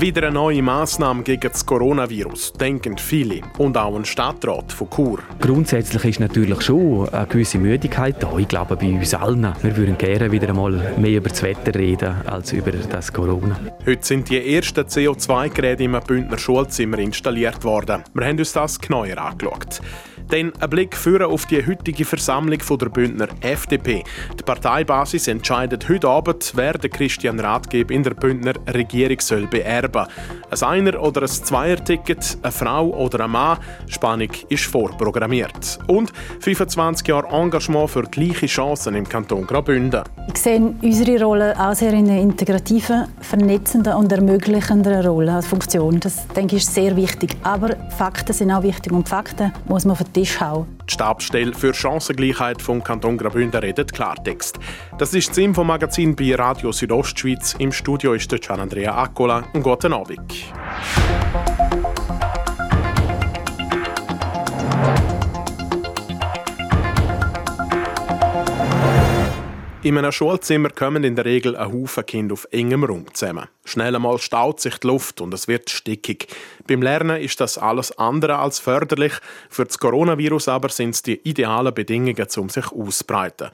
Wieder eine neue Massnahme gegen das Coronavirus, denken viele. Und auch ein Stadtrat von Chur. Grundsätzlich ist natürlich schon eine gewisse Müdigkeit da. Ich glaube, bei uns allen. Wir würden gerne wieder einmal mehr über das Wetter reden als über das Corona. Heute sind die ersten CO2-Geräte im Bündner Schulzimmer installiert worden. Wir haben uns das genauer angeschaut. Dann ein Blick führen auf die heutige Versammlung der Bündner FDP. Die Parteibasis entscheidet heute Abend, wer den Christian Ratgeber in der Bündner Regierung soll beerben. Ein Einer- oder ein Zweier-Ticket, eine Frau oder ein Mann, Spannung ist vorprogrammiert. Und 25 Jahre Engagement für gleiche Chancen im Kanton Graubünden. Ich sehe unsere Rolle auch sehr in einer integrativen, vernetzenden und ermöglichenden Rolle als Funktion. Das denke ich ist sehr wichtig. Aber Fakten sind auch wichtig und Fakten muss man den Tisch hauen. Die Stabsstelle für Chancengleichheit vom Kanton Graubünden redet Klartext. Das ist das Infomagazin bei Radio Südostschweiz. Im Studio ist der Gian Andrea Accola. Und guten Abend. In einem Schulzimmer kommen in der Regel ein Haufen Kinder auf engem Raum zusammen. Schnell einmal staut sich die Luft und es wird stickig. Beim Lernen ist das alles andere als förderlich. Für das Coronavirus aber sind es die idealen Bedingungen, um sich auszubreiten.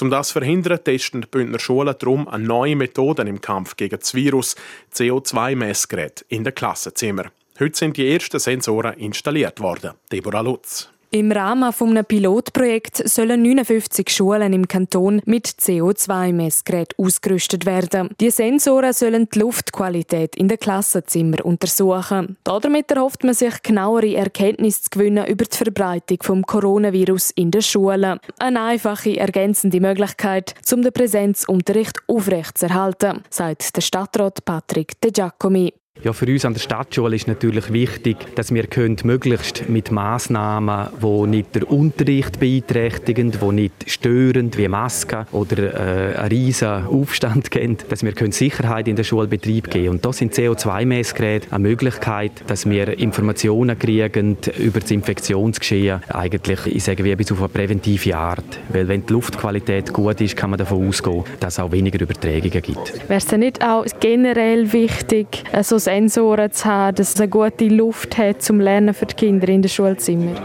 Um das zu verhindern, testen die Bündner Schulen darum eine neue Methode im Kampf gegen das Virus, CO2-Messgerät in den Klassenzimmern. Heute sind die ersten Sensoren installiert worden. Deborah Lutz. Im Rahmen eines Pilotprojekts sollen 59 Schulen im Kanton mit CO2-Messgeräten ausgerüstet werden. Die Sensoren sollen die Luftqualität in den Klassenzimmern untersuchen. Damit erhofft man sich genauere Erkenntnisse zu gewinnen über die Verbreitung des Coronavirus in den Schulen. Eine einfache, ergänzende Möglichkeit, um den Präsenzunterricht aufrechtzuerhalten, sagt der Stadtrat Patrick De Giacomi. Ja, für uns an der Stadtschule ist natürlich wichtig, dass wir möglichst mit Massnahmen, die nicht den Unterricht beeinträchtigen, die nicht störend wie Masken oder äh, einen riesen Aufstand geben, dass wir Sicherheit in den Schulbetrieb geben Und da sind CO2-Messgeräte eine Möglichkeit, dass wir Informationen kriegen über das Infektionsgeschehen, eigentlich, ich sage wie bis auf eine präventive Art. Weil wenn die Luftqualität gut ist, kann man davon ausgehen, dass es auch weniger Übertragungen gibt. Wäre es nicht auch generell wichtig, also Sensoren zu haben, dass es eine gute Luft hat zum Lernen für die Kinder in den Schulzimmern?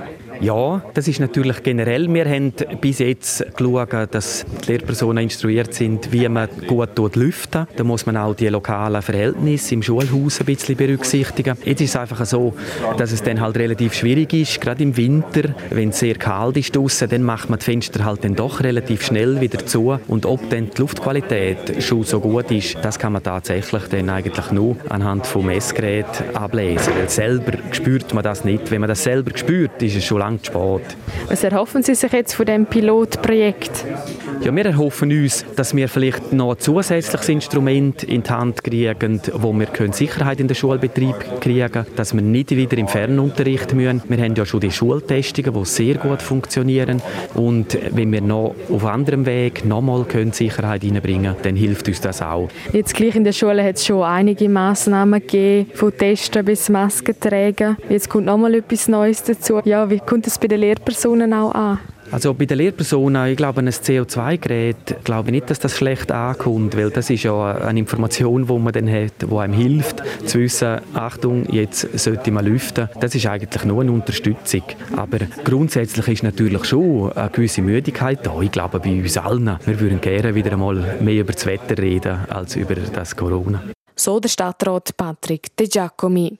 Ja, das ist natürlich generell. Wir haben bis jetzt geschaut, dass die Lehrpersonen instruiert sind, wie man gut lüften Da muss man auch die lokalen Verhältnisse im Schulhaus ein bisschen berücksichtigen. Jetzt ist es einfach so, dass es dann halt relativ schwierig ist, gerade im Winter, wenn es sehr kalt ist draussen, dann macht man die Fenster halt dann doch relativ schnell wieder zu. Und ob dann die Luftqualität schon so gut ist, das kann man tatsächlich dann eigentlich nur anhand vom Messgerät ablesen. Weil selber spürt man das nicht. Wenn man das selber spürt, ist es schon lange zu spät. Was erhoffen Sie sich jetzt von diesem Pilotprojekt? Ja, wir erhoffen uns, dass wir vielleicht noch ein zusätzliches Instrument in die Hand kriegen, wo wir Sicherheit in den Schulbetrieb kriegen können, dass wir nicht wieder im Fernunterricht müssen. Wir haben ja schon die Schultestungen, die sehr gut funktionieren und wenn wir noch auf anderem Weg nochmal Sicherheit reinbringen können, dann hilft uns das auch. Jetzt gleich in der Schule hat es schon einige Massnahmen gegeben, von Testen bis Masken tragen. Jetzt kommt nochmal etwas Neues dazu. Ja, wie kommt es bei den Lehrpersonen auch an? Also bei den Lehrpersonen, ich glaube, ein CO2-Gerät, glaube ich nicht, dass das schlecht ankommt, weil das ist ja eine Information, die man dann hat, die einem hilft, zu wissen, Achtung, jetzt sollte man lüften. Das ist eigentlich nur eine Unterstützung. Aber grundsätzlich ist natürlich schon eine gewisse Müdigkeit da. Ich glaube, bei uns allen. Wir würden gerne wieder einmal mehr über das Wetter reden, als über das Corona. So der Stadtrat Patrick De Giacomi.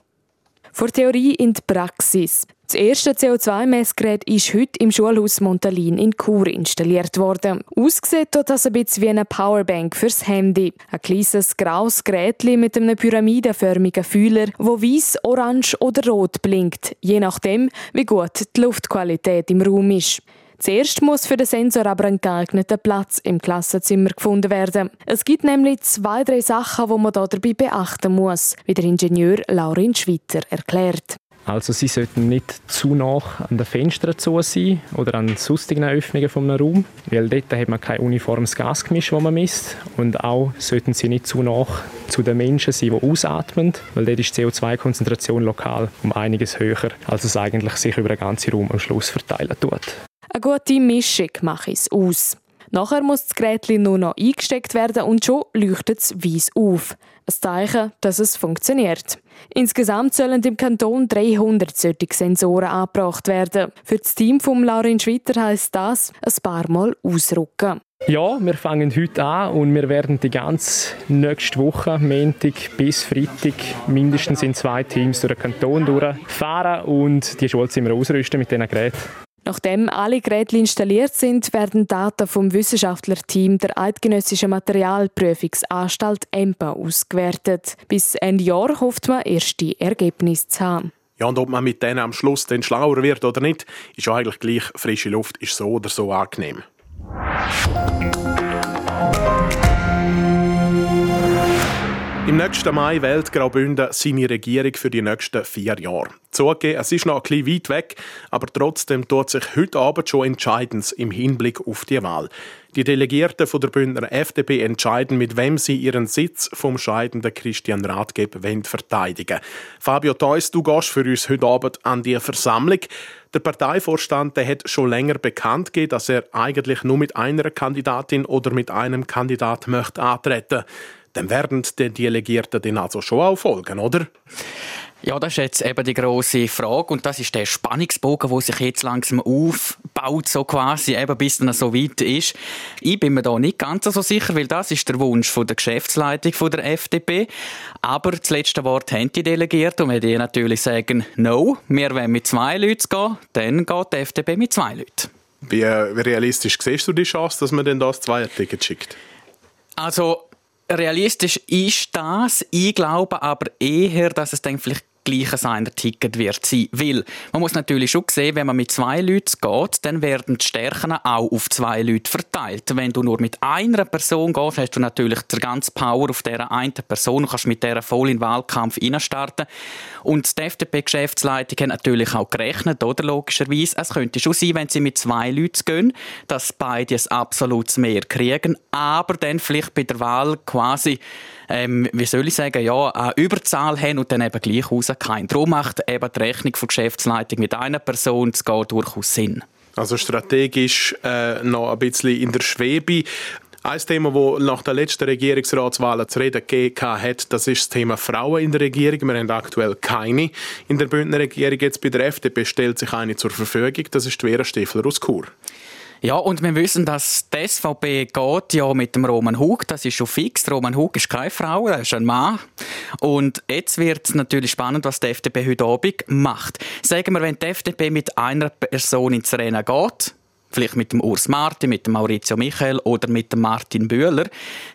Vor Theorie in die Praxis. Das erste CO2-Messgerät ist heute im Schulhaus Montalin in Chur installiert worden. Ausgesehen tut das ein bisschen wie eine Powerbank fürs Handy. Ein kleines graues Gerät mit einem pyramidenförmigen Fühler, wo weiß, orange oder rot blinkt, je nachdem, wie gut die Luftqualität im Raum ist. Zuerst muss für den Sensor aber ein geeigneter Platz im Klassenzimmer gefunden werden. Es gibt nämlich zwei, drei Sachen, die man dabei beachten muss, wie der Ingenieur Laurin Schwitter erklärt. Also sie sollten nicht zu nah an den Fenstern zu sein oder an sonstigen Öffnungen vom Raum, weil dort hat man kein uniformes Gasgemisch, das man misst. Und auch sollten sie nicht zu nah zu den Menschen sein, die ausatmen, weil dort ist die CO2-Konzentration lokal um einiges höher, als es eigentlich sich über den ganzen Raum am Schluss verteilen tut. Eine gute Mischung mache es aus. Nachher muss das Gerät nur noch eingesteckt werden und schon leuchtet es weiss auf. Ein Zeichen, dass es funktioniert. Insgesamt sollen im Kanton 300 solche Sensoren angebracht werden. Für das Team von Laurin Schwitter heisst das ein paar Mal ausrücken. Ja, wir fangen heute an und wir werden die ganze nächste Woche, Montag bis Freitag, mindestens in zwei Teams durch den Kanton durchfahren und die Schulzimmer ausrüsten mit diesen Geräten. Nachdem alle Geräte installiert sind, werden Daten vom Wissenschaftlerteam der Eidgenössischen Materialprüfungsanstalt EMPA ausgewertet. Bis Ende Jahr hofft man, erste Ergebnisse zu haben. Ja, und ob man mit denen am Schluss dann schlauer wird oder nicht, ist eigentlich gleich. Frische Luft ist so oder so angenehm. Im nächsten Mai wählt Graubünden seine Regierung für die nächsten vier Jahre. Zugegeben, es ist noch ein bisschen weit weg, aber trotzdem tut sich heute Abend schon entscheidend im Hinblick auf die Wahl. Die Delegierten von der Bündner FDP entscheiden, mit wem sie ihren Sitz vom scheidenden Christian Rathgeb verteidigen Fabio Theus, du gehst für uns heute Abend an die Versammlung. Der Parteivorstand der hat schon länger bekannt gegeben, dass er eigentlich nur mit einer Kandidatin oder mit einem Kandidat möchte antreten dann werden die Delegierten dann also schon auch folgen, oder? Ja, das ist jetzt eben die große Frage und das ist der Spannungsbogen, wo sich jetzt langsam aufbaut, so quasi, eben bis dann so weit ist. Ich bin mir da nicht ganz so sicher, weil das ist der Wunsch von der Geschäftsleitung von der FDP. Aber das letzte Wort haben die Delegierten und wenn die natürlich sagen, no, wir wollen mit zwei Leuten gehen, dann geht die FDP mit zwei Leuten. Wie, wie realistisch siehst du die Chance, dass man denn das Zweierticket schickt? Also realistisch ist das. Ich glaube aber eher, dass es dann vielleicht gleiches einer Ticket wird sein. Weil man muss natürlich schon sehen, wenn man mit zwei Leuten geht, dann werden die Stärken auch auf zwei Leute verteilt. Wenn du nur mit einer Person gehst, hast du natürlich die ganze Power auf dieser einen Person und kannst mit der voll in den Wahlkampf starten. Und die FDP-Geschäftsleitung hat natürlich auch gerechnet, oder? Logischerweise. Es könnte schon sein, wenn sie mit zwei Leuten gehen, dass beide ein absolutes Mehr kriegen, aber dann vielleicht bei der Wahl quasi ähm, wie soll ich sagen, ja, eine Überzahl haben und dann eben gleich rauskommen. Darum macht eben die Rechnung von Geschäftsleitung mit einer Person zu gehen durchaus Sinn. Also strategisch äh, noch ein bisschen in der Schwebe. Ein Thema, das nach der letzten Regierungsratswahl zu reden gegeben hat, das ist das Thema Frauen in der Regierung. Wir haben aktuell keine in der Bündner Regierung. Jetzt bei der FDP stellt sich eine zur Verfügung. Das ist Vera Stiefler aus Chur. Ja, und wir wissen, dass die SVP geht ja mit dem Roman Hug. Das ist schon fix. Roman Hug ist keine Frau, er ist ein Mann. Und jetzt wird es natürlich spannend, was die FDP heute Abend macht. Sagen wir, wenn die FDP mit einer Person ins Rennen geht, vielleicht mit dem Urs Martin, mit dem Maurizio Michael oder mit dem Martin Bühler,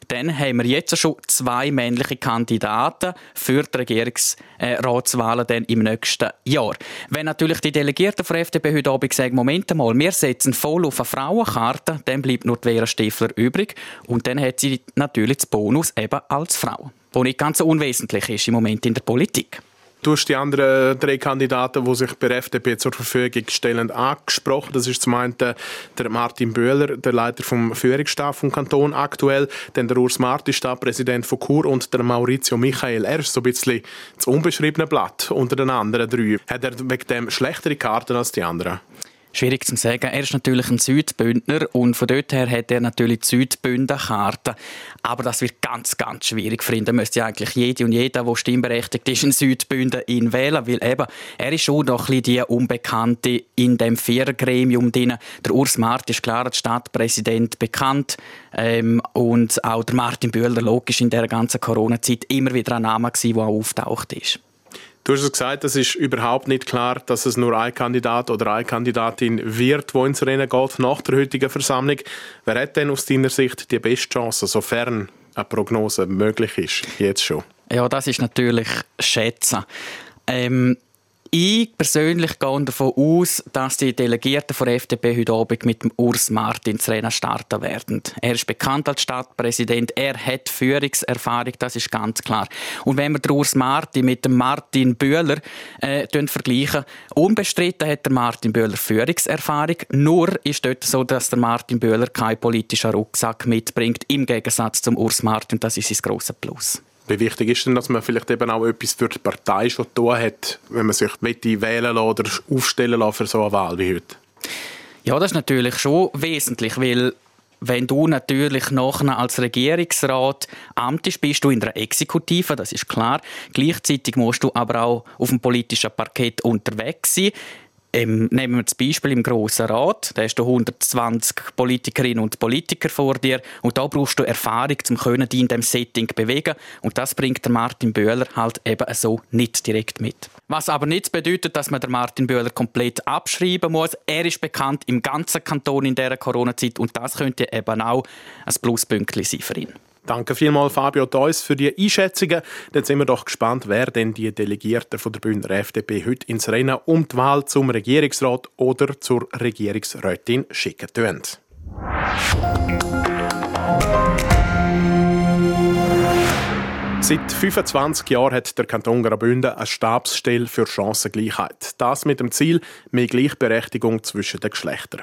dann haben wir jetzt schon zwei männliche Kandidaten für die Regierungsratswahlen dann im nächsten Jahr. Wenn natürlich die Delegierten von FDP heute Abend sagen, Moment mal, wir setzen voll auf eine Frauenkarte, dann bleibt nur die Vera Stiefler übrig und dann hat sie natürlich das Bonus eben als Frau, wo nicht ganz so unwesentlich ist im Moment in der Politik. Du hast die anderen drei Kandidaten, die sich bei der FDP zur Verfügung stellen, angesprochen. Das ist zum einen der Martin Böhler, der Leiter vom Führungsstab vom Kanton aktuell, dann der Urs Marti, Stadtpräsident von Chur und der Maurizio Michael. Er ist so ein bisschen das unbeschriebene Blatt unter den anderen drei. Hat er wegen dem schlechtere Karten als die anderen? Schwierig zu sagen. Er ist natürlich ein Südbündner und von dort her hat er natürlich die Südbünder-Karte. Aber das wird ganz, ganz schwierig für ihn. Da müsste eigentlich jede und jeder, der stimmberechtigt ist, ein Südbünder ihn wählen, weil eben, er ist schon noch ein bisschen die Unbekannte in dem Vierergremium drin. Der Urs Mart ist klar als Stadtpräsident bekannt ähm, und auch der Martin Bühler, logisch in der ganzen Corona-Zeit immer wieder ein Name gewesen, der auftaucht ist. Du hast es gesagt, es ist überhaupt nicht klar, dass es nur ein Kandidat oder eine Kandidatin wird, wo ins Rennen geht nach der heutigen Versammlung. Wer hat denn aus deiner Sicht die beste Chance, sofern eine Prognose möglich ist, jetzt schon? Ja, das ist natürlich schätzen. Ähm, Ich persönlich gehe davon aus, dass die Delegierten von der FDP heute Abend mit dem Urs Martin zu Rennen starten werden. Er ist bekannt als Stadtpräsident, er hat Führungserfahrung, das ist ganz klar. Und wenn wir den Urs Martin mit dem Martin Bühler äh, vergleichen, unbestritten hat der Martin Bühler Führungserfahrung, nur ist dort so, dass der Martin Bühler keinen politischen Rucksack mitbringt, im Gegensatz zum Urs Martin, das ist sein grosser Plus. Wie wichtig ist denn, dass man vielleicht eben auch etwas für die Partei schon tun hat, wenn man sich wählen oder aufstellen lassen für so eine Wahl wie heute? Ja, das ist natürlich schon wesentlich, weil wenn du natürlich nachher als Regierungsrat amtest, bist du in der Exekutive, das ist klar. Gleichzeitig musst du aber auch auf dem politischen Parkett unterwegs sein. Ähm, nehmen wir das Beispiel im Grossen Rat. Da hast du 120 Politikerinnen und Politiker vor dir und da brauchst du Erfahrung, um dich in diesem Setting bewegen. Und das bringt der Martin Böhler halt eben so nicht direkt mit. Was aber nicht bedeutet, dass man den Martin Böhler komplett abschreiben muss. Er ist bekannt im ganzen Kanton in dieser Corona-Zeit und das könnte eben auch ein Pluspunkt sein für ihn. Danke vielmals, Fabio Theus, für die Einschätzungen. Jetzt sind wir doch gespannt, wer denn die Delegierten von der Bündner FDP heute ins Rennen um die Wahl zum Regierungsrat oder zur Regierungsrätin schicken tun. Seit 25 Jahren hat der Kanton Graubünden eine Stabsstelle für Chancengleichheit. Das mit dem Ziel mehr Gleichberechtigung zwischen den Geschlechtern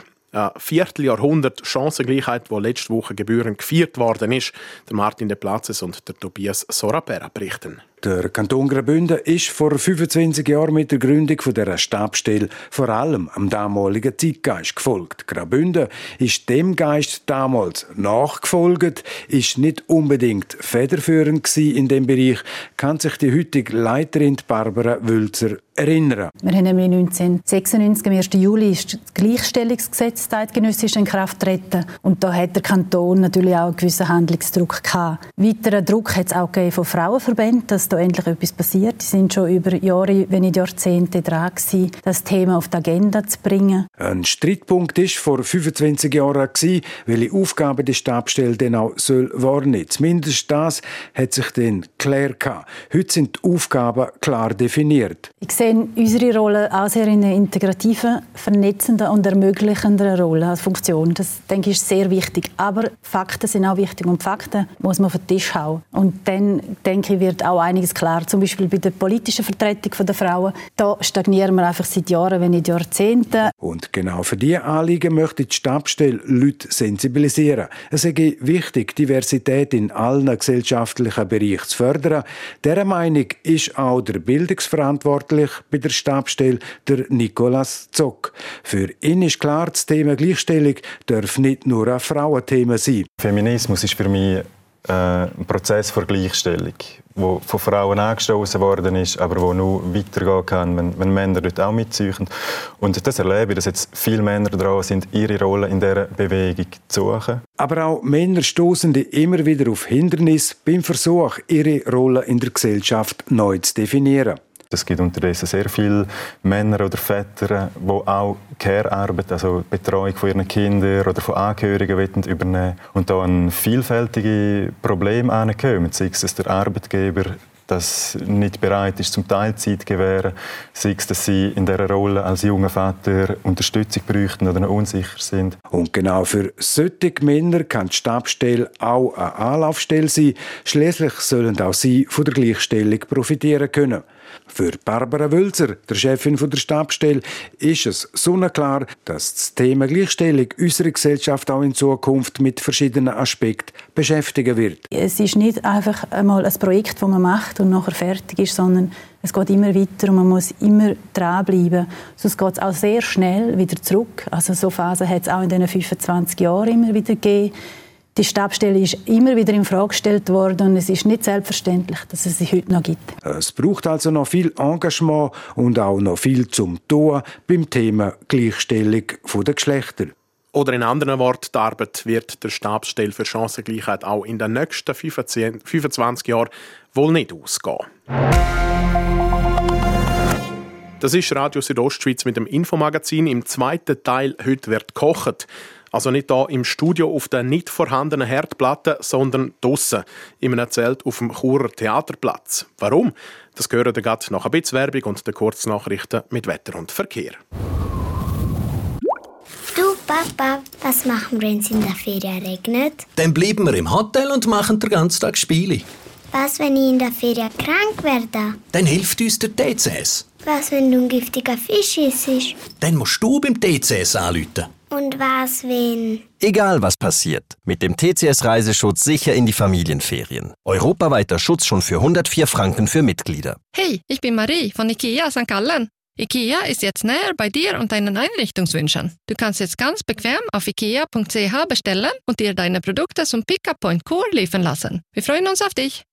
Vierteljahrhundert Chancengleichheit, wo letzte Woche gebührend gefeiert worden ist. Der Martin de Platzes und der Tobias Sorapera berichten. Der Kanton Graubünden ist vor 25 Jahren mit der Gründung dieser Stabstelle vor allem am damaligen Zeitgeist gefolgt. Graubünden ist dem Geist damals nachgefolgt, ist nicht unbedingt federführend in dem Bereich, kann sich die heutige Leiterin Barbara Wülzer erinnern. Wir haben nämlich 1996, am 1. Juli, ist das Gleichstellungsgesetz genössisch in Kraft getreten. Und da hat der Kanton natürlich auch einen gewissen Handlungsdruck gehabt. Weiteren Druck hat es auch von Frauenverbänden, dass da endlich etwas passiert. Die sind schon über Jahre, wenn nicht Jahrzehnte dran gewesen, das Thema auf die Agenda zu bringen. Ein Streitpunkt war vor 25 Jahren welche Aufgabe die Stabstelle denn auch soll wahrnehmen. Zumindest das hat sich dann geklärt. Heute sind die Aufgaben klar definiert. Ich sehe unsere Rolle auch sehr in einer integrativen, vernetzenden und ermöglichenden Rolle als Funktion. Das denke ich ist sehr wichtig. Aber Fakten sind auch wichtig und Fakten muss man auf den Tisch hauen. Und dann denke ich wird auch einiges klar. Zum Beispiel bei der politischen Vertretung der Frauen. Da stagnieren wir einfach seit Jahren, wenn nicht Jahrzehnten. Und genau für diese Anliegen möchte die Stabstelle Leute sensibilisieren. Es ist wichtig, Diversität in allen gesellschaftlichen Bereichen zu fördern. Dieser Meinung ist auch der Bildungsverantwortliche bei der Stabstelle, der Nicolas Zock. Für ihn ist klar, das Thema Gleichstellung darf nicht nur ein Frauenthema sein. Feminismus ist für mich äh, ein Prozess vor Gleichstellung, wo von Frauen angestoßen worden ist, aber wo nur weitergehen kann, wenn, wenn Männer dort auch mitziehen. Und das erlebe ich, dass jetzt viele Männer dran sind, ihre Rolle in dieser Bewegung zu suchen. Aber auch Männer stoßen immer wieder auf Hindernisse beim Versuch, ihre Rolle in der Gesellschaft neu zu definieren. Es gibt unterdessen sehr viele Männer oder Väter, die auch Care-Arbeit, also Betreuung von ihren Kindern oder von Angehörigen übernehmen und da ein vielfältige Probleme ankommen. Sei es, dass der Arbeitgeber das nicht bereit ist zum Teilzeit zu gewähren, sei es, dass sie in dieser Rolle als junger Vater Unterstützung bräuchten oder unsicher sind. Und genau für solche Männer kann die Stabstelle auch eine Anlaufstelle sein. Schließlich sollen auch sie von der Gleichstellung profitieren können. Für Barbara Wölzer, der Chefin der Stabstelle, ist es sonnenklar, dass das Thema Gleichstellung unsere Gesellschaft auch in Zukunft mit verschiedenen Aspekten beschäftigen wird. Es ist nicht einfach einmal ein Projekt, das man macht und nachher fertig ist, sondern es geht immer weiter und man muss immer dranbleiben. Sonst geht es auch sehr schnell wieder zurück. Also so Phasen hat es auch in den 25 Jahren immer wieder gegeben die Stabstelle ist immer wieder in Frage gestellt worden und es ist nicht selbstverständlich, dass es sie heute noch gibt. Es braucht also noch viel Engagement und auch noch viel zum Tun beim Thema Gleichstellung der Geschlechter. Oder in anderen Worten, die Arbeit wird der Stabsstelle für Chancengleichheit auch in den nächsten 25 Jahren wohl nicht ausgehen. Das ist Radio Südostschweiz mit dem Infomagazin. Im zweiten Teil «Heute wird gekocht». Also nicht hier im Studio auf der nicht vorhandenen Herdplatte, sondern draussen in einem Zelt auf dem Churer Theaterplatz. Warum? Das gehören dann nach ein bisschen Werbung und den Kurznachrichten mit Wetter und Verkehr. Du, Papa, was machen wir, wenn es in der Ferien regnet? Dann bleiben wir im Hotel und machen den ganzen Tag Spiele. Was, wenn ich in der Ferien krank werde? Dann hilft uns der TCS. Was, wenn du ein giftiger Fisch isst? Dann musst du beim TCS anrufen. Und was, wenn... Egal was passiert, mit dem TCS-Reiseschutz sicher in die Familienferien. Europaweiter Schutz schon für 104 Franken für Mitglieder. Hey, ich bin Marie von IKEA St. Gallen. IKEA ist jetzt näher bei dir und deinen Einrichtungswünschen. Du kannst jetzt ganz bequem auf ikea.ch bestellen und dir deine Produkte zum Pickup-Point Kur liefern lassen. Wir freuen uns auf dich.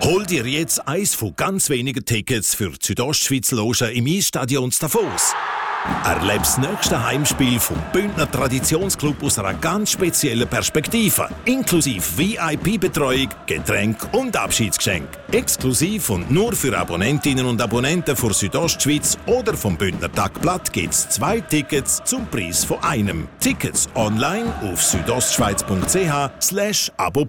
Hol dir jetzt eins von ganz wenigen Tickets für die Südostschweiz Loge im Eisstadion Davos. Erlebe das nächste Heimspiel vom Bündner Traditionsclub aus einer ganz speziellen Perspektive. Inklusive VIP-Betreuung, Getränk und Abschiedsgeschenk. Exklusiv und nur für Abonnentinnen und Abonnenten von Südostschweiz oder vom Bündner Tagblatt gibt es zwei Tickets zum Preis von einem. Tickets online auf südostschweiz.ch slash abo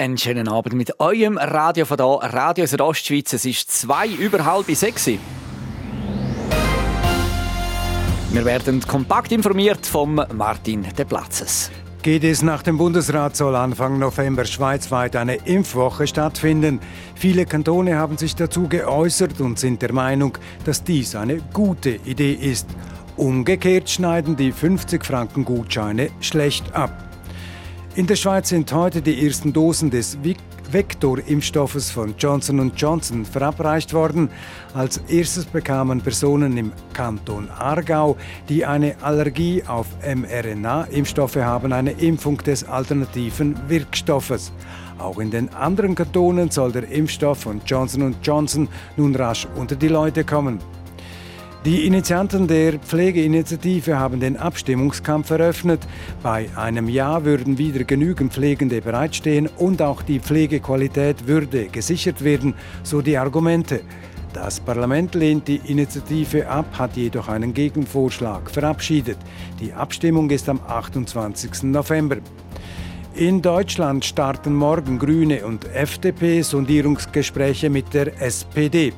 Einen schönen Abend mit eurem Radio von da, Radio Südostschweiz. Es ist zwei über halb sechs. Wir werden kompakt informiert vom Martin De Platzes. Geht es nach dem Bundesrat, soll Anfang November schweizweit eine Impfwoche stattfinden. Viele Kantone haben sich dazu geäußert und sind der Meinung, dass dies eine gute Idee ist. Umgekehrt schneiden die 50 Franken Gutscheine schlecht ab. In der Schweiz sind heute die ersten Dosen des Vektor-Impfstoffes von Johnson Johnson verabreicht worden. Als erstes bekamen Personen im Kanton Aargau, die eine Allergie auf mRNA-Impfstoffe haben, eine Impfung des alternativen Wirkstoffes. Auch in den anderen Kantonen soll der Impfstoff von Johnson Johnson nun rasch unter die Leute kommen. Die Initianten der Pflegeinitiative haben den Abstimmungskampf eröffnet. Bei einem Ja würden wieder genügend Pflegende bereitstehen und auch die Pflegequalität würde gesichert werden, so die Argumente. Das Parlament lehnt die Initiative ab, hat jedoch einen Gegenvorschlag verabschiedet. Die Abstimmung ist am 28. November. In Deutschland starten morgen Grüne und FDP Sondierungsgespräche mit der SPD.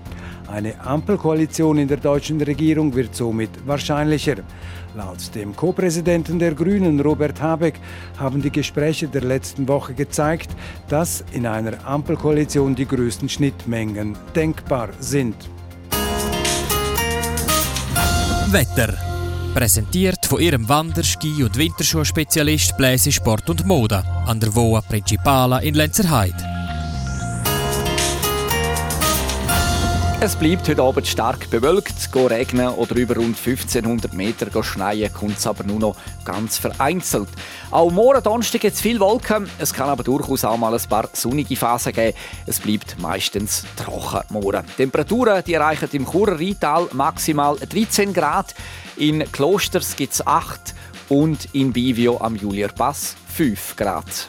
Eine Ampelkoalition in der deutschen Regierung wird somit wahrscheinlicher. Laut dem Co-Präsidenten der Grünen, Robert Habeck, haben die Gespräche der letzten Woche gezeigt, dass in einer Ampelkoalition die größten Schnittmengen denkbar sind. Wetter. Präsentiert von ihrem Wander-, Ski- und Winterschuhspezialist Bläse Sport und Mode an der Voa Principala in Lenzerheide. Es bleibt heute Abend stark bewölkt, go regnen oder über rund 1500 Meter schneien, kommt es aber nur noch ganz vereinzelt. Auch morgen Donnerstag gibt es viel Wolken, es kann aber durchaus auch mal ein paar sonnige Phasen geben. Es bleibt meistens trocken morgen. Temperaturen die erreichen im Churer Rheintal maximal 13 Grad, in Klosters gibt es 8 und in Bivio am Julierpass 5 Grad.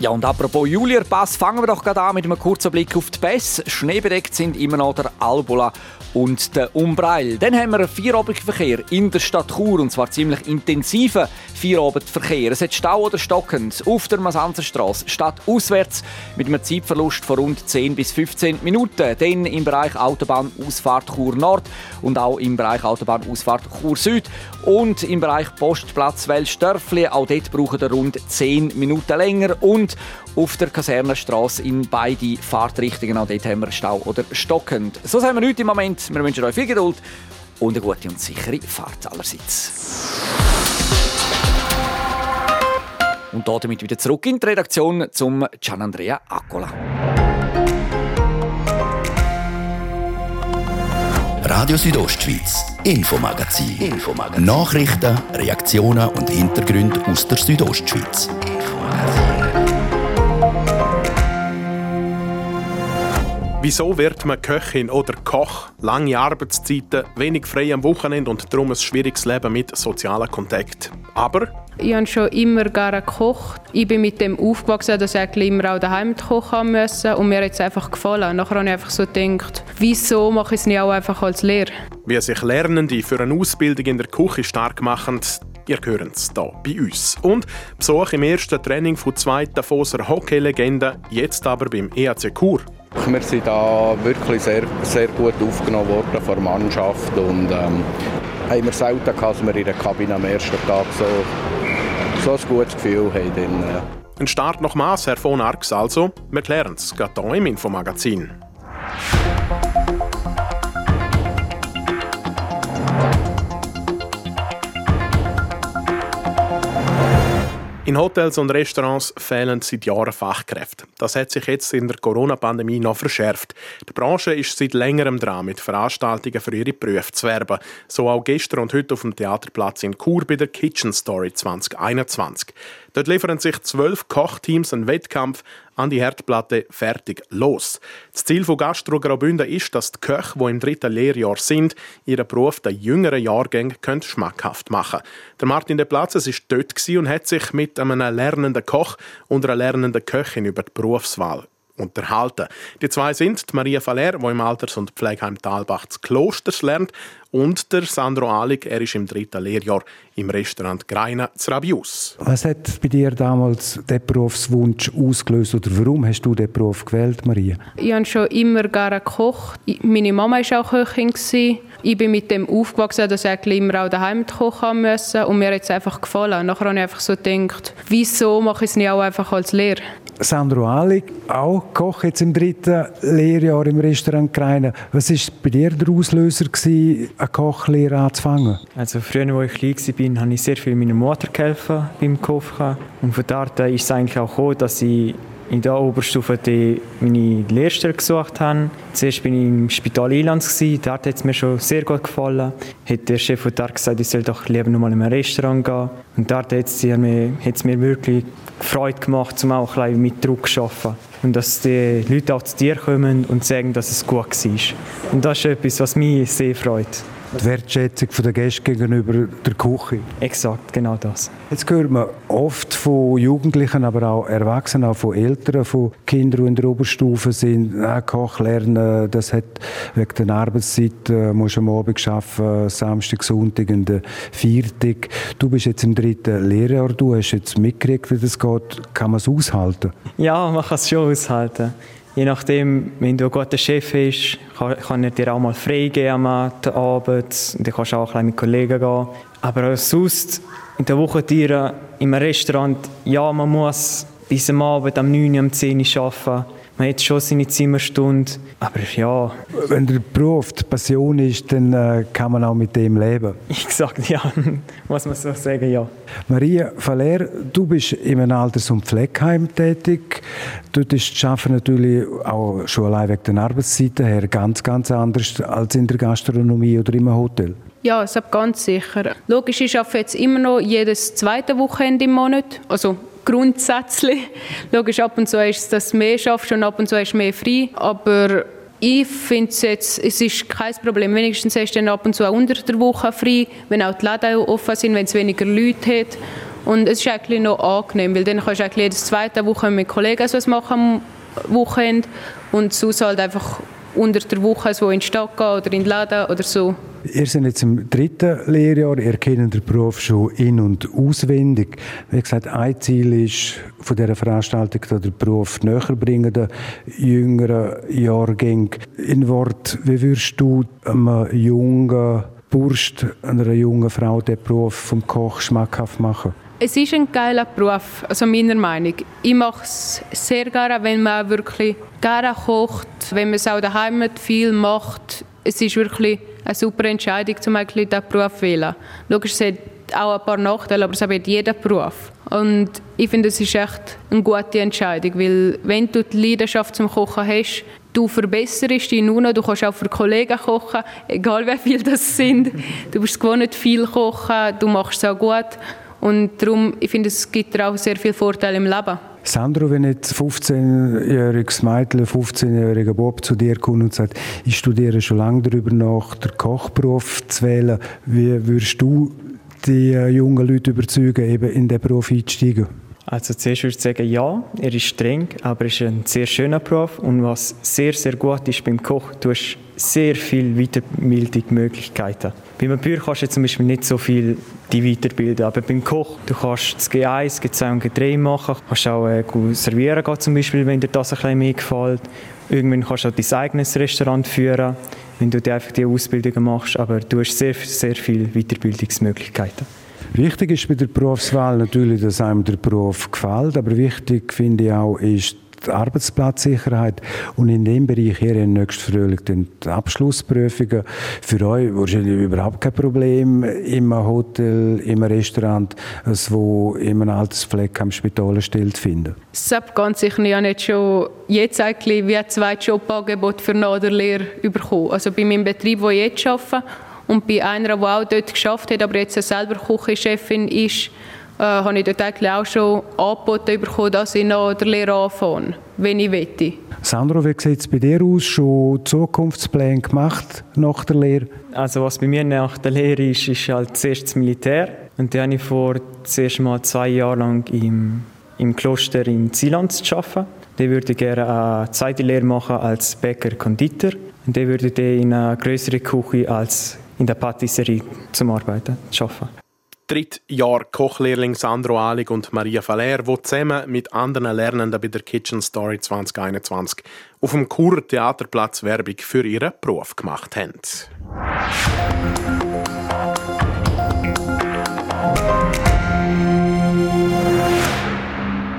ja, und apropos Julierpass, fangen wir doch gerade an mit einem kurzen Blick auf die Pässe. Schneebedeckt sind immer noch der Albula und der Umbreil. Dann haben wir einen Feierabendverkehr in der Stadt Chur, und zwar ziemlich intensiven Feierabendverkehr. Es hat Stau oder stockend auf der Masanzerstraße, stadtauswärts, mit einem Zeitverlust von rund 10 bis 15 Minuten. Dann im Bereich Autobahnausfahrt Chur Nord und auch im Bereich Autobahnausfahrt Chur Süd und im Bereich Postplatz Welsdörfli. Auch dort brauchen wir rund 10 Minuten länger und und auf der Kasernenstraße in beide Fahrtrichtungen. Auch dort haben wir Stau oder stockend. So sind wir heute im Moment. Wir wünschen euch viel Geduld und eine gute und sichere Fahrt allerseits. Und damit wieder zurück in die Redaktion zum Gianandrea Accola. Radio Südostschweiz, Infomagazin. Infomagazin. Nachrichten, Reaktionen und Hintergründe aus der Südostschweiz. Infomagazin. Wieso wird man Köchin oder Koch? Lange Arbeitszeiten, wenig frei am Wochenende und darum ein schwieriges Leben mit sozialen Kontakt. Aber ich habe schon immer gerne gekocht. Ich bin mit dem aufgewachsen, dass ich immer auch daheim kochen musste und mir hat es einfach gefallen. Nachher habe ich einfach so gedacht, wieso mache ich es nicht auch einfach als Lehrer? Wie sich Lernende für eine Ausbildung in der Küche stark machen, ihr hört es hier bei uns. Und Besuch im ersten Training von zwei Davoser Hockey-Legenden, jetzt aber beim EAC Chur. Wir sind da wirklich sehr, sehr gut aufgenommen worden von der Mannschaft und ähm, haben wir selten gehabt, dass wir in der Kabine am ersten Tag so, so ein gutes Gefühl haben. Dann, äh. Ein Start nach Maß, Herr von Arx also. Wir klären es, gerade hier im Infomagazin. In Hotels und Restaurants fehlen seit Jahren Fachkräfte. Das hat sich jetzt in der Corona-Pandemie noch verschärft. Die Branche ist seit längerem dran, mit Veranstaltungen für ihre Berufe zu werben. So auch gestern und heute auf dem Theaterplatz in Chur bei der Kitchen Story 2021. Dort liefern sich zwölf Kochteams einen Wettkampf an die Herdplatte fertig los. Das Ziel von Gastro Graubünden ist, dass die Köche, die im dritten Lehrjahr sind, ihren Beruf den jüngeren Jahrgängen schmackhaft machen können. Der Martin De Platzes war dort und hat sich mit einem lernenden Koch und einer lernenden Köchin über die Berufswahl unterhalten. Die zwei sind die Maria Faller, die im Alters- und Pflegeheim Talbach zu Klosters lernt, und der Sandro Alig, er ist im dritten Lehrjahr im Restaurant Greina zu Rabius. Was hat bei dir damals den Berufswunsch ausgelöst oder warum hast du den Beruf gewählt, Maria? Ich habe schon immer gerne gekocht. Meine Mama war auch Köchin. Ich bin mit dem aufgewachsen, dass ich immer auch daheim kochen musste und mir hat es einfach gefallen. Nachher habe ich einfach so gedacht, wieso mache ich es nicht auch einfach als Lehrer? Sandro Ali, auch Koch jetzt im dritten Lehrjahr im Restaurant Greine. Was war bei dir der Auslöser, gewesen, eine Kochlehre anzufangen? Also früher, als ich klein war, habe ich sehr viel meiner Mutter geholfen beim Kochen. Und von dort ist es eigentlich auch gekommen, dass ich in der Oberstufe die meine Lehrstelle gesucht habe. Zuerst war ich im Spital Ilanz, dort hat es mir schon sehr gut gefallen. Hat der Chef von dort gesagt, ich soll doch lieber noch mal in ein Restaurant gehen. Und dort hat es mir, mir wirklich Freude gemacht, um auch ein mit Druck zu arbeiten. Und dass die Leute auch zu dir kommen und sagen, dass es gut war. Und das ist etwas, was mich sehr freut die Wertschätzung der Gäste gegenüber der Küche. Exakt, genau das. Jetzt hört man oft von Jugendlichen, aber auch Erwachsenen, auch von Eltern, von Kindern, die in der Oberstufe sind, ah, Koch lernen, das hat wegen der Arbeitszeit, äh, musst am Abend arbeiten, Samstag, Sonntag und Viertag. Du bist jetzt im dritten Lehrjahr, du hast jetzt mitgekriegt, wie das geht. Kann man es aushalten? Ja, man kann es schon aushalten je nachdem, wenn du ein guter Chef bist, kann, kann er dir auch mal frei geben am Abend. Dann kannst du auch ein mit Kollegen gehen. Aber sonst, in der Woche dir im Restaurant, ja, man muss bis am Abend, am 9 Uhr, am 10 Uhr arbeiten man hat schon seine Zimmerstunde, aber ja. Wenn der Beruf die Passion ist, dann äh, kann man auch mit dem leben. Ich sage ja, muss man so sagen, ja. Maria Valer, du bist in einem Alters- und Pflegeheim tätig. Dort ist das Arbeiten natürlich auch schon allein wegen der Arbeitszeiten her ganz, ganz anders als in der Gastronomie oder im Hotel. Ja, das ist ganz sicher. Logisch, ich arbeite jetzt immer noch jedes zweite Wochenende im Monat. Also grundsätzlich. Logisch, ab und zu ist es, dass du mehr schaffst und ab und zu du mehr frei. Aber ich finde es jetzt, es ist kein Problem. Wenigstens hast du dann ab und zu auch unter der Woche frei, wenn auch die Läden offen sind, wenn es weniger Leute hat. Und es ist eigentlich noch angenehm, weil dann kannst du jedes zweite Woche mit Kollegen etwas machen am Wochenende und sonst halt einfach unter der Woche so in die Stadt gehen oder in den Läden oder so. Ihr seid jetzt im dritten Lehrjahr, ihr kennt den Beruf schon in- und auswendig. Wie gesagt, ein Ziel ist von dieser Veranstaltung, den Beruf näher bringen, den jüngeren Jahrgängen. In Wort, wie würdest du einem jungen Burst, einer jungen Frau den Beruf vom Koch schmackhaft machen? Es ist ein geiler Beruf, also meiner Meinung. Ich mache es sehr gerne, wenn man wirklich gerne kocht, wenn man es auch daheim viel macht. Es ist wirklich eine super Entscheidung, um eigentlich diesen Beruf zu wählen. Logisch, es hat auch ein paar Nachteile, aber es hat jeder Beruf. Und ich finde, es ist echt eine gute Entscheidung, weil wenn du die Leidenschaft zum Kochen hast, du verbesserst dich nur noch, du kannst auch für Kollegen kochen, egal wie viele das sind. Du bist gewohnt, viel kochen, du machst es auch gut. Und darum, ich finde, es gibt auch sehr viele Vorteile im Leben. Sandro, wenn jetzt 15-jähriges Mädchen, 15-jähriger Bob zu dir kommt und sagt, ich studiere schon lange darüber nach, den Kochberuf zu wählen, wie würdest du die äh, jungen Leute überzeugen, eben in den Beruf einzusteigen? Also zuerst würde ich sagen, ja, er ist streng, aber es ist ein sehr schöner Beruf und was sehr, sehr gut ist beim Koch, du hast sehr viele Weiterbildungsmöglichkeiten. Beim Bauer kannst du zum Beispiel nicht so viel die weiterbilden, aber beim Koch, du kannst das G1, G2 und G3 machen, du kannst auch äh, servieren gehen, zum Beispiel, wenn dir das ein bisschen mehr gefällt. Irgendwann kannst du auch dein eigenes Restaurant führen, wenn du einfach die Ausbildungen machst, aber du hast sehr, sehr viele Weiterbildungsmöglichkeiten. Wichtig ist bei der Berufswahl natürlich, dass einem der Beruf gefällt, aber wichtig finde ich auch, ist die Arbeitsplatzsicherheit und in dem Bereich hier in nächst Frühling die Abschlussprüfungen für euch wahrscheinlich überhaupt kein Problem im Hotel, im Restaurant, also wo in einem Altersfleck am Spital stellt finden. Sepp ganz sicher ja nicht schon jetzt eigentlich wie zwei Jobangebote für nach der Lehre bekommen. Also bei meinem Betrieb, wo ich jetzt arbeite und bei einer, die auch dort geschafft hat, aber jetzt selber Küchenchefin ist, äh, habe ich dort eigentlich auch schon angeboten bekommen, dass ich nach der Lehre anfange, wenn ich möchte. Sandro, wie sieht es bei dir aus? Schon Zukunftspläne gemacht nach der Lehre? Also was bei mir nach der Lehre ist, ist halt zuerst das Militär. Und dann habe ich vor zuerst mal zwei Jahre lang im, im Kloster in Zieland arbeiten. Dann würde ich gerne eine zweite Lehre machen als Bäcker-Konditor. Und dann würde ich in einer größeren Küche als in der Patisserie zum Arbeiten arbeiten. Drittjahr Kochlehrling Sandro Alig und Maria Faller, die zusammen mit anderen Lernenden bei der Kitchen Story 2021 auf dem Kur Theaterplatz Werbung für ihren Beruf gemacht haben.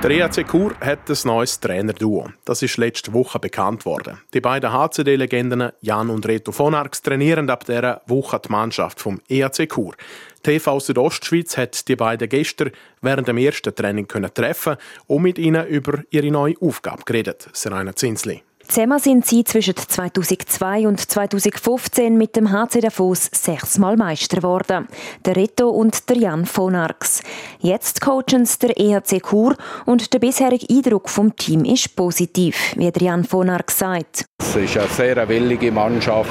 Der EAC Chur hat ein neues Trainerduo. Das ist letzte Woche bekannt worden. Die beiden HCD-Legenden Jan und Reto von Arx trainieren ab dieser Woche die Mannschaft vom EAC Chur. TV Südostschweiz hat die beiden gestern während dem ersten Training treffen und mit ihnen über ihre neue Aufgabe geredet. Serena Zinsli. Zusammen sind sie zwischen 2002 und 2015 mit dem HC Davos sechsmal Meister geworden. Der Reto und der Jan von Arx. Jetzt coachen sie der EHC Chur und der bisherige Eindruck vom Team ist positiv, wie der Jan von Arx sagt. Es ist eine sehr willige Mannschaft.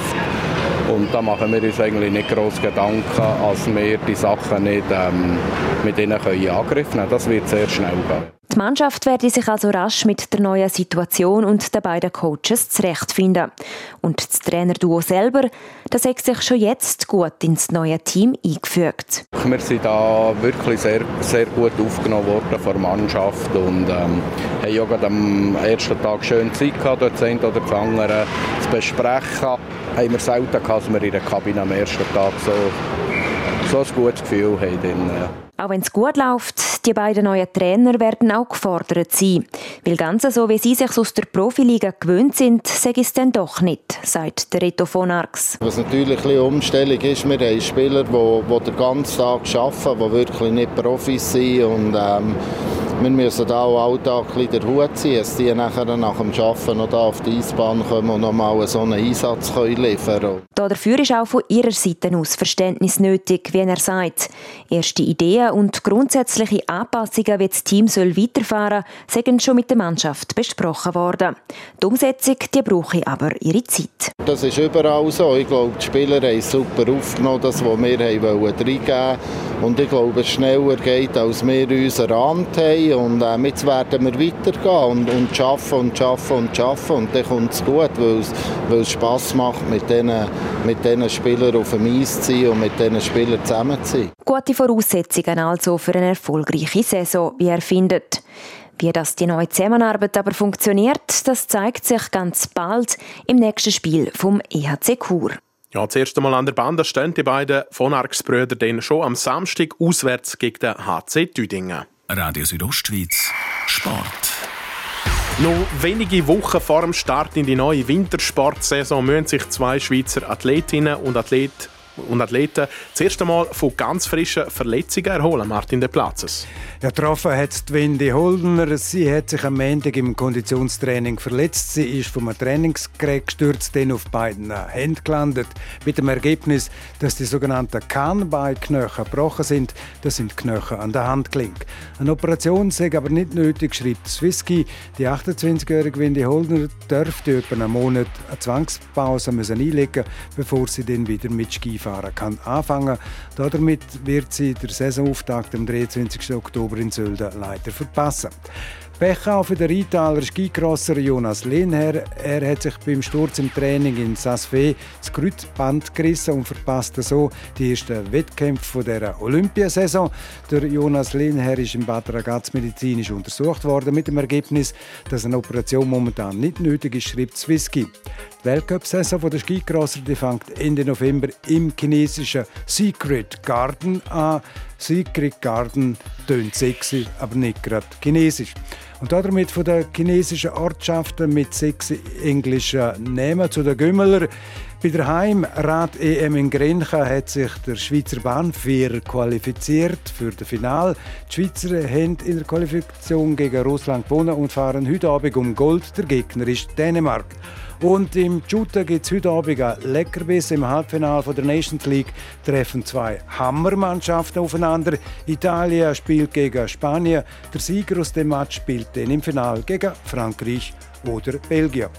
Und da machen wir uns eigentlich nicht groß Gedanken, als wir die Sachen nicht ähm, mit ihnen nehmen können. Das wird sehr schnell gehen. Die Mannschaft werde sich also rasch mit der neuen Situation und den beiden Coaches zurechtfinden. Und das Trainerduo selber, das hat sich schon jetzt gut ins neue Team eingefügt. Wir sind da wirklich sehr, sehr gut aufgenommen worden von der Mannschaft und ähm, haben ja gerade am ersten Tag schön Zeit gehabt, dort eine oder das andere zu besprechen. Haben wir selten gehabt, dass wir in der Kabine am ersten Tag so, so ein gutes Gefühl haben. Auch wenn es gut läuft, die beiden neuen Trainer werden auch gefordert sein. Weil ganz so, wie sie sich aus der Profiliga gewöhnt sind, sage ich es dann doch nicht, sagt der Reto von Arx. Was natürlich eine Umstellung ist, wir haben Spieler, die, die den ganzen Tag arbeiten, die wirklich nicht Profis sind und ähm, wir müssen da auch Alltag den Hut ziehen, dass die nachher nach dem Arbeiten noch da auf die Eisbahn kommen und noch mal so einen Einsatz können liefern können. Dafür ist auch von ihrer Seite aus Verständnis nötig, wie er sagt. Erste Ideen und grundsätzliche Anpassungen, wie das Team soll weiterfahren soll, sind schon mit der Mannschaft besprochen worden. Die Umsetzung die brauche aber ihre Zeit. Das ist überall so. Ich glaube, die Spieler haben super aufgenommen, das, was wir reingeben wollten. Und ich glaube, es schneller geht, als wir uns erahnt haben. Und äh, jetzt werden wir weitergehen und, und arbeiten und arbeiten und arbeiten. Und dann kommt es gut, weil es, Spass macht, mit diesen, mit diesen Spielern auf dem Eis zu sein und mit diesen Spielern zusammen zu sein. Gute Voraussetzungen also für eine erfolgreiche Saison, wie er findet. Wie das die neue Zusammenarbeit aber funktioniert, das zeigt sich ganz bald im nächsten Spiel vom EHC Chur. Ja, das erste Mal an der Bande stehen die beiden von Arx-Brüder dann schon am Samstag auswärts gegen den HC Tüdingen. Radio Südostschweiz Sport. Noch wenige Wochen vor dem Start in die neue Wintersportsaison müssen sich zwei Schweizer Athletinnen und Athleten und Athleten das erste Mal von ganz frischen Verletzungen erholen, Martin de Platzes. Ja, getroffen hat Wendy Holdener. Sie hat sich am Montag im Konditionstraining verletzt. Sie ist vom Trainingsgerät gestürzt, dann auf beiden Händen gelandet. Mit dem Ergebnis, dass die sogenannten Kahnbeinknochen gebrochen sind. Das sind Knochen an der Handgelenk. Eine Operation sei aber nicht nötig, schreibt Swissky. Die 28-jährige Wendy Holdner dürfte etwa einen Monat eine Zwangspause müssen einlegen bevor sie dann wieder mit Skifahren kann anfangen. Damit wird sie der Saisonauftakt am 23. Oktober in Sölden leider verpassen. Pech auch für den Rheintaler Skicrosser Jonas Lehnherr. Er hat sich beim Sturz im Training in Sasfe das Kreuzband gerissen und verpasste so die ersten Wettkämpfe der Olympiasaison. Der Jonas Lehnherr ist im Bad Ragaz medizinisch untersucht worden mit dem Ergebnis, dass eine Operation momentan nicht nötig ist, schreibt Swissky. Die Weltcup-Saison der Skicrosser die fängt Ende November im chinesischen Secret Garden an. Secret Garden tönt sexy, aber nicht gerade chinesisch. Und damit von den chinesischen Ortschaften mit sechs englischen Namen zu den Gümmeler. Bei der Heimrad-EM in Grencha hat sich der Schweizer Bahnfahrer qualifiziert für das Finale. Die Schweizer haben in der Qualifikation gegen Russland gewonnen und fahren heute Abend um Gold. Der Gegner ist Dänemark. Und im Juta gibt es heute Abend ein Leckerbiss. Im Halbfinale der Nations League treffen zwei Hammermannschaften aufeinander. Italien spielt gegen Spanien. Der Sieger aus dem Match spielt dann im Finale gegen Frankreich oder Belgien.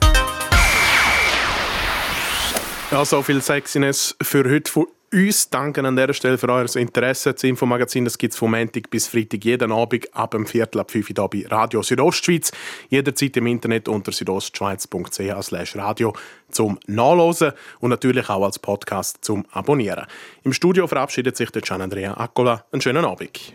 Ja, so viel Sexiness für heute von uns. Danke an dieser Stelle für euer Interesse. Das Infomagazin gibt es von Montag bis Freitag jeden Abend ab dem Viertel ab 5 Uhr bei Radio Südostschweiz. Jederzeit im Internet unter südostschweiz.ch radio zum Nachlesen und natürlich auch als Podcast zum Abonnieren. Im Studio verabschiedet sich der Gian Andrea Accola. Einen schönen Abend.